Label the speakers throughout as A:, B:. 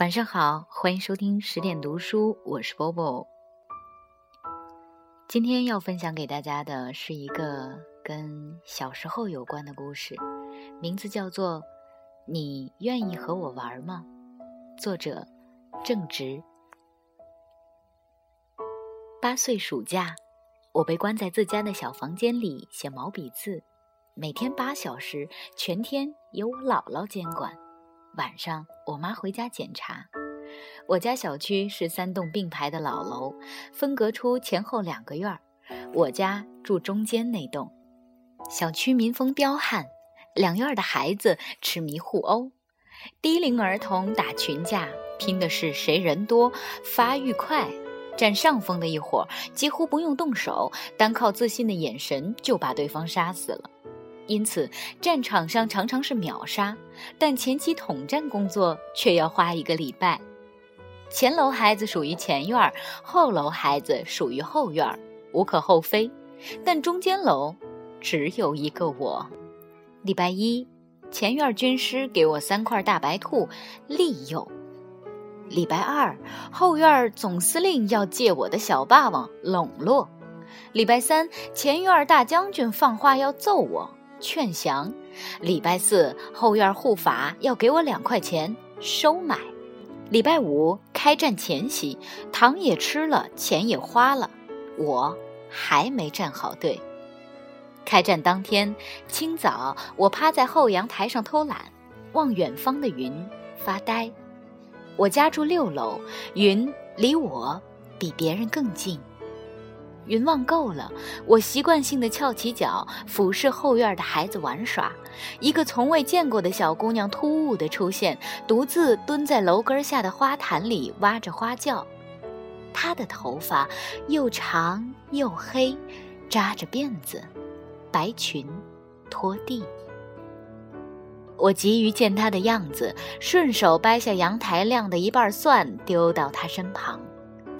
A: 晚上好，欢迎收听十点读书，我是 Bobo。今天要分享给大家的是一个跟小时候有关的故事，名字叫做《你愿意和我玩吗》，作者正直。八岁暑假，我被关在自家的小房间里写毛笔字，每天八小时，全天由我姥姥监管。晚上，我妈回家检查。我家小区是三栋并排的老楼，分隔出前后两个院儿。我家住中间那栋。小区民风彪悍，两院的孩子痴迷互殴，低龄儿童打群架，拼的是谁人多、发育快。占上风的一伙，几乎不用动手，单靠自信的眼神就把对方杀死了。因此，战场上常常是秒杀，但前期统战工作却要花一个礼拜。前楼孩子属于前院，后楼孩子属于后院，无可厚非。但中间楼只有一个我。礼拜一，前院军师给我三块大白兔，利诱；礼拜二，后院总司令要借我的小霸王，笼络；礼拜三，前院大将军放话要揍我。劝降，礼拜四后院护法要给我两块钱收买，礼拜五开战前夕，糖也吃了，钱也花了，我还没站好队。开战当天清早，我趴在后阳台上偷懒，望远方的云发呆。我家住六楼，云离我比别人更近。云望够了，我习惯性的翘起脚，俯视后院的孩子玩耍。一个从未见过的小姑娘突兀的出现，独自蹲在楼根下的花坛里挖着花轿。她的头发又长又黑，扎着辫子，白裙拖地。我急于见她的样子，顺手掰下阳台晾的一半蒜，丢到她身旁。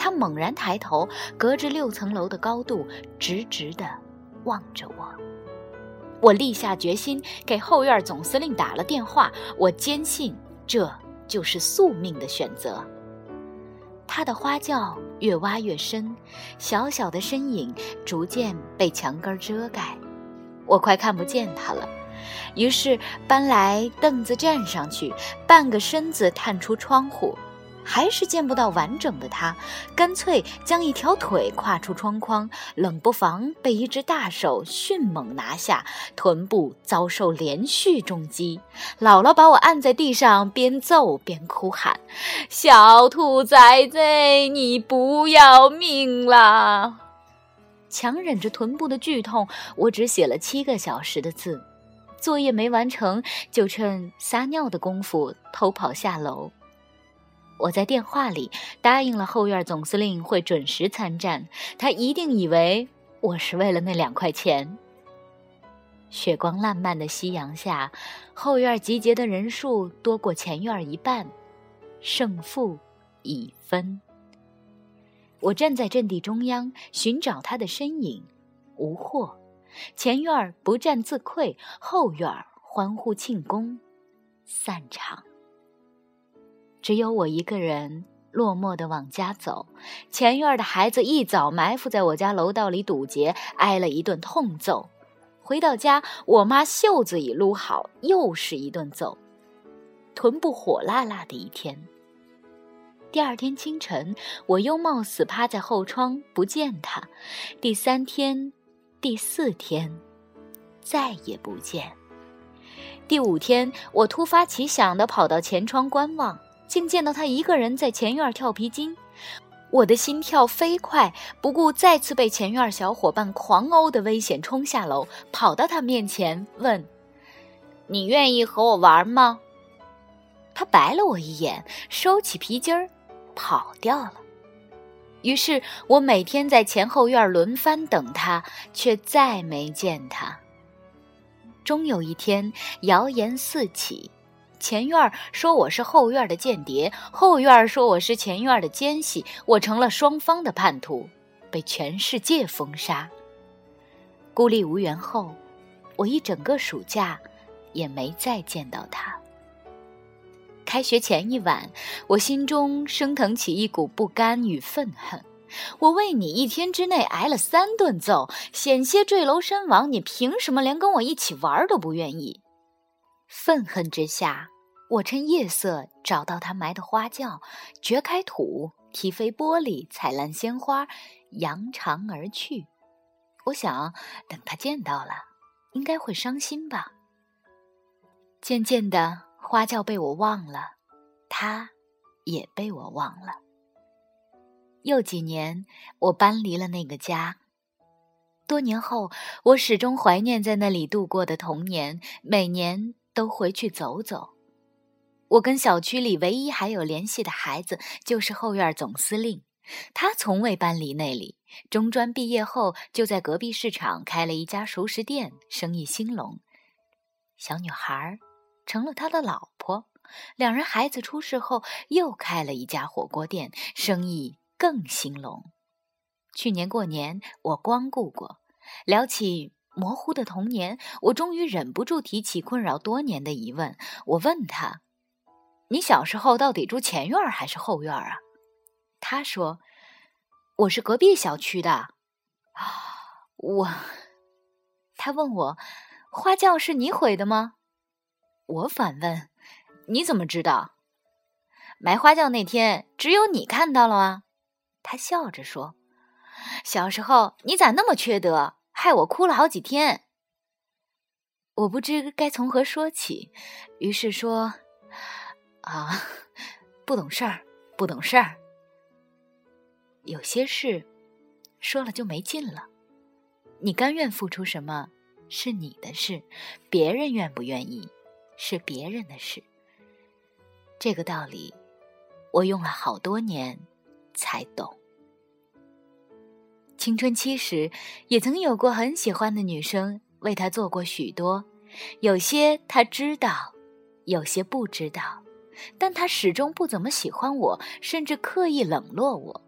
A: 他猛然抬头，隔着六层楼的高度，直直地望着我。我立下决心，给后院总司令打了电话。我坚信这就是宿命的选择。他的花轿越挖越深，小小的身影逐渐被墙根遮盖，我快看不见他了。于是搬来凳子站上去，半个身子探出窗户。还是见不到完整的他，干脆将一条腿跨出窗框，冷不防被一只大手迅猛拿下，臀部遭受连续重击。姥姥把我按在地上，边揍边哭喊：“小兔崽子，你不要命了！”强忍着臀部的剧痛，我只写了七个小时的字，作业没完成，就趁撒尿的功夫偷跑下楼。我在电话里答应了后院总司令会准时参战，他一定以为我是为了那两块钱。血光烂漫的夕阳下，后院集结的人数多过前院一半，胜负已分。我站在阵地中央寻找他的身影，无获。前院不战自溃，后院欢呼庆功，散场。只有我一个人落寞地往家走，前院的孩子一早埋伏在我家楼道里堵截，挨了一顿痛揍。回到家，我妈袖子已撸好，又是一顿揍，臀部火辣辣的一天。第二天清晨，我又冒死趴在后窗不见他。第三天，第四天，再也不见。第五天，我突发奇想地跑到前窗观望。竟见到他一个人在前院跳皮筋，我的心跳飞快，不顾再次被前院小伙伴狂殴的危险，冲下楼，跑到他面前问：“你愿意和我玩吗？”他白了我一眼，收起皮筋儿，跑掉了。于是我每天在前后院轮番等他，却再没见他。终有一天，谣言四起。前院说我是后院的间谍，后院说我是前院的奸细，我成了双方的叛徒，被全世界封杀。孤立无援后，我一整个暑假也没再见到他。开学前一晚，我心中升腾起一股不甘与愤恨。我为你一天之内挨了三顿揍，险些坠楼身亡，你凭什么连跟我一起玩都不愿意？愤恨之下，我趁夜色找到他埋的花轿，掘开土，踢飞玻璃，踩烂鲜花，扬长而去。我想，等他见到了，应该会伤心吧。渐渐的，花轿被我忘了，他也被我忘了。又几年，我搬离了那个家。多年后，我始终怀念在那里度过的童年，每年都回去走走。我跟小区里唯一还有联系的孩子，就是后院总司令。他从未搬离那里。中专毕业后，就在隔壁市场开了一家熟食店，生意兴隆。小女孩成了他的老婆。两人孩子出世后，又开了一家火锅店，生意更兴隆。去年过年，我光顾过，聊起模糊的童年，我终于忍不住提起困扰多年的疑问。我问他：“你小时候到底住前院还是后院啊？”他说。我是隔壁小区的，啊，我，他问我，花轿是你毁的吗？我反问，你怎么知道？埋花轿那天只有你看到了啊？他笑着说，小时候你咋那么缺德，害我哭了好几天。我不知该从何说起，于是说，啊，不懂事儿，不懂事儿。有些事，说了就没劲了。你甘愿付出什么，是你的事；别人愿不愿意，是别人的事。这个道理，我用了好多年才懂。青春期时，也曾有过很喜欢的女生，为他做过许多。有些他知道，有些不知道，但他始终不怎么喜欢我，甚至刻意冷落我。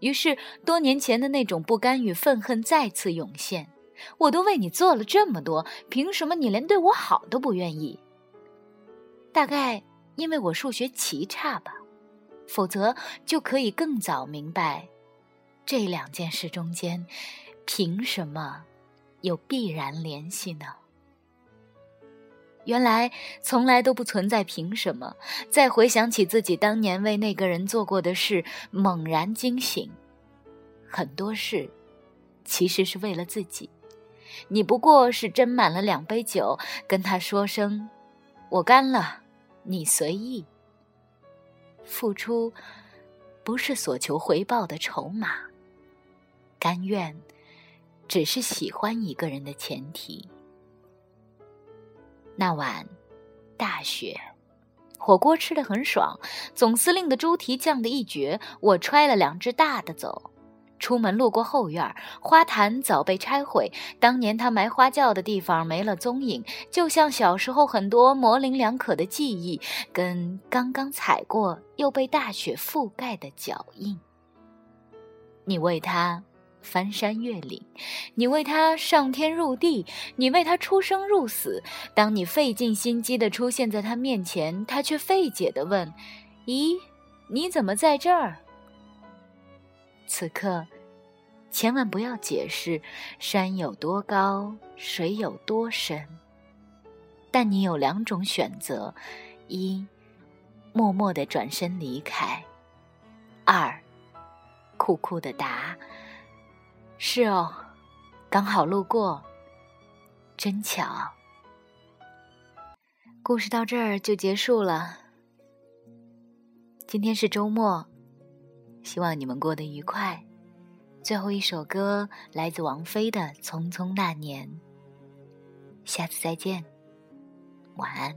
A: 于是，多年前的那种不甘与愤恨再次涌现。我都为你做了这么多，凭什么你连对我好都不愿意？大概因为我数学奇差吧，否则就可以更早明白，这两件事中间，凭什么有必然联系呢？原来从来都不存在凭什么。再回想起自己当年为那个人做过的事，猛然惊醒，很多事其实是为了自己。你不过是斟满了两杯酒，跟他说声“我干了，你随意”。付出不是所求回报的筹码，甘愿只是喜欢一个人的前提。那晚，大雪，火锅吃的很爽。总司令的猪蹄酱的一绝，我揣了两只大的走。出门路过后院，花坛早被拆毁，当年他埋花轿的地方没了踪影，就像小时候很多模棱两可的记忆，跟刚刚踩过又被大雪覆盖的脚印。你为他。翻山越岭，你为他上天入地，你为他出生入死。当你费尽心机的出现在他面前，他却费解的问：“咦，你怎么在这儿？”此刻，千万不要解释山有多高，水有多深。但你有两种选择：一，默默的转身离开；二，酷酷的答。是哦，刚好路过，真巧。故事到这儿就结束了。今天是周末，希望你们过得愉快。最后一首歌来自王菲的《匆匆那年》。下次再见，晚安。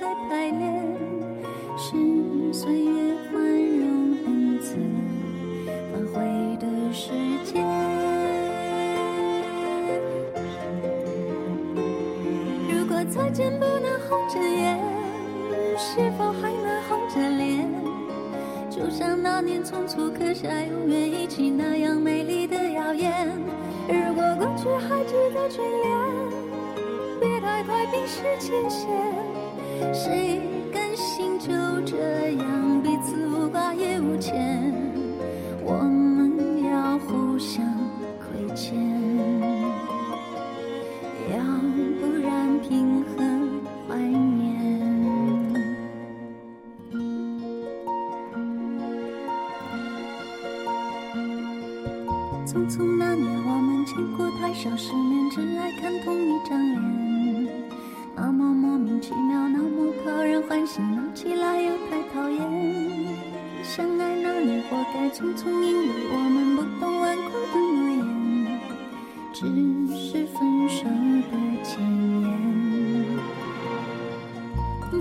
B: 在排练，是岁月宽容恩赐发挥的时间。如果再见不能红着眼，是否还能红着脸？就像那年匆促刻下永远一起那样美丽的谣言。如果过去还值得眷恋。快冰释前嫌，谁甘心就这样彼此无挂也无牵？我们要互相亏欠，要不然凭何怀念？匆匆那年，我们见过太少世面，只爱看同一张脸。奇妙，那么讨人欢喜，闹起来又太讨厌。相爱那年活该匆匆，因为我们不懂顽固的诺言，只是分手的前言。不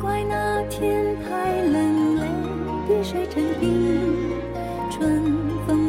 B: 怪那天太冷，泪滴水成冰，春风